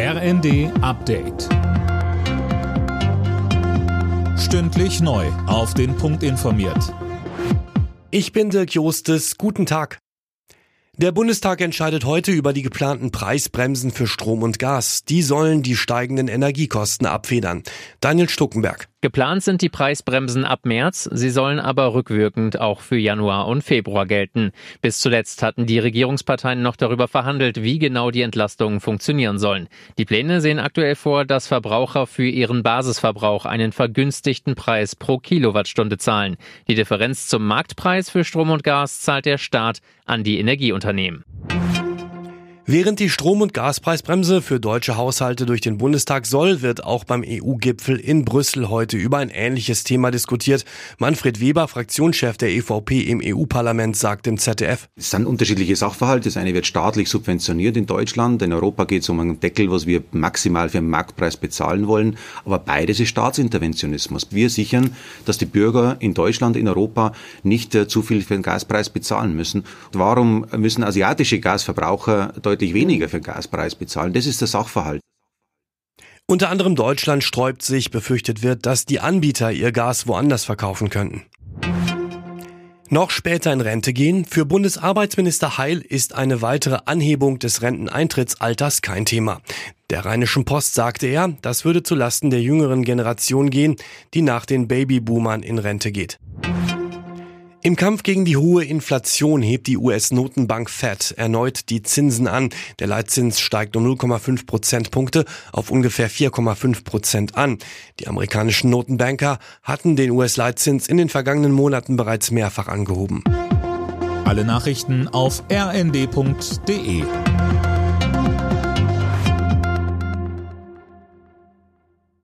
RND Update. Stündlich neu. Auf den Punkt informiert. Ich bin Dirk Jostes. Guten Tag. Der Bundestag entscheidet heute über die geplanten Preisbremsen für Strom und Gas. Die sollen die steigenden Energiekosten abfedern. Daniel Stuckenberg. Geplant sind die Preisbremsen ab März, sie sollen aber rückwirkend auch für Januar und Februar gelten. Bis zuletzt hatten die Regierungsparteien noch darüber verhandelt, wie genau die Entlastungen funktionieren sollen. Die Pläne sehen aktuell vor, dass Verbraucher für ihren Basisverbrauch einen vergünstigten Preis pro Kilowattstunde zahlen. Die Differenz zum Marktpreis für Strom und Gas zahlt der Staat an die Energieunternehmen. Während die Strom- und Gaspreisbremse für deutsche Haushalte durch den Bundestag soll, wird auch beim EU-Gipfel in Brüssel heute über ein ähnliches Thema diskutiert. Manfred Weber, Fraktionschef der EVP im EU-Parlament, sagt im ZDF. Es sind unterschiedliche Sachverhalte. Das eine wird staatlich subventioniert in Deutschland. In Europa geht es um einen Deckel, was wir maximal für den Marktpreis bezahlen wollen. Aber beides ist Staatsinterventionismus. Wir sichern, dass die Bürger in Deutschland, in Europa nicht äh, zu viel für den Gaspreis bezahlen müssen. Warum müssen asiatische Gasverbraucher deutlich deutlich weniger für Gaspreis bezahlen. Das ist der Sachverhalt. Unter anderem Deutschland sträubt sich, befürchtet wird, dass die Anbieter ihr Gas woanders verkaufen könnten. Noch später in Rente gehen. Für Bundesarbeitsminister Heil ist eine weitere Anhebung des Renteneintrittsalters kein Thema. Der Rheinischen Post sagte er, das würde zulasten der jüngeren Generation gehen, die nach den Babyboomern in Rente geht. Im Kampf gegen die hohe Inflation hebt die US-Notenbank Fed erneut die Zinsen an. Der Leitzins steigt um 0,5 Prozentpunkte auf ungefähr 4,5 Prozent an. Die amerikanischen Notenbanker hatten den US-Leitzins in den vergangenen Monaten bereits mehrfach angehoben. Alle Nachrichten auf rnd.de